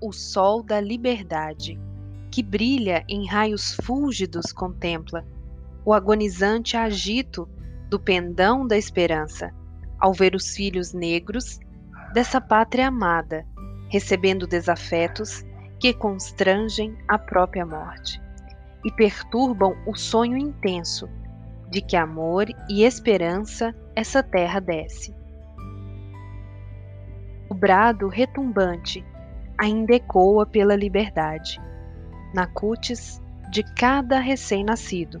o sol da liberdade, que brilha em raios fúlgidos contempla o agonizante agito do pendão da esperança, ao ver os filhos negros dessa pátria amada, recebendo desafetos que constrangem a própria morte e perturbam o sonho intenso de que amor e esperança essa terra desce. O brado retumbante ainda ecoa pela liberdade, na cutis de cada recém-nascido,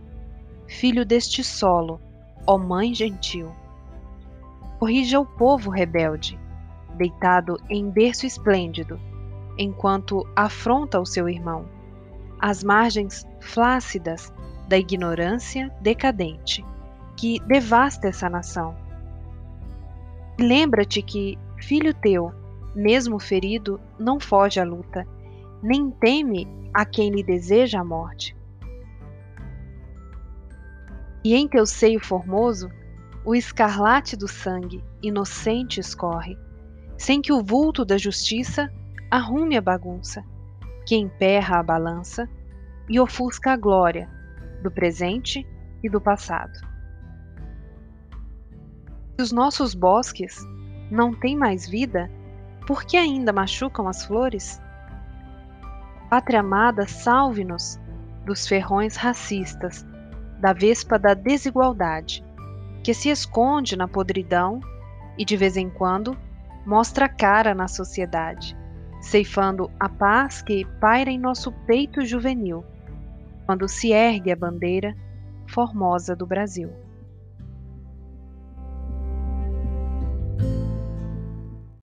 filho deste solo, ó Mãe gentil. Corrija o povo rebelde, deitado em berço esplêndido, enquanto afronta o seu irmão, às margens flácidas da ignorância decadente que devasta essa nação. Lembra-te que, filho teu, mesmo ferido, não foge à luta, nem teme a quem lhe deseja a morte. E em teu seio formoso, o escarlate do sangue inocente escorre, sem que o vulto da justiça arrume a bagunça, que emperra a balança e ofusca a glória do presente e do passado. Se os nossos bosques não têm mais vida, por que ainda machucam as flores? Pátria amada, salve-nos dos ferrões racistas, da vespa da desigualdade, que se esconde na podridão e de vez em quando mostra cara na sociedade, ceifando a paz que paira em nosso peito juvenil, quando se ergue a bandeira formosa do Brasil.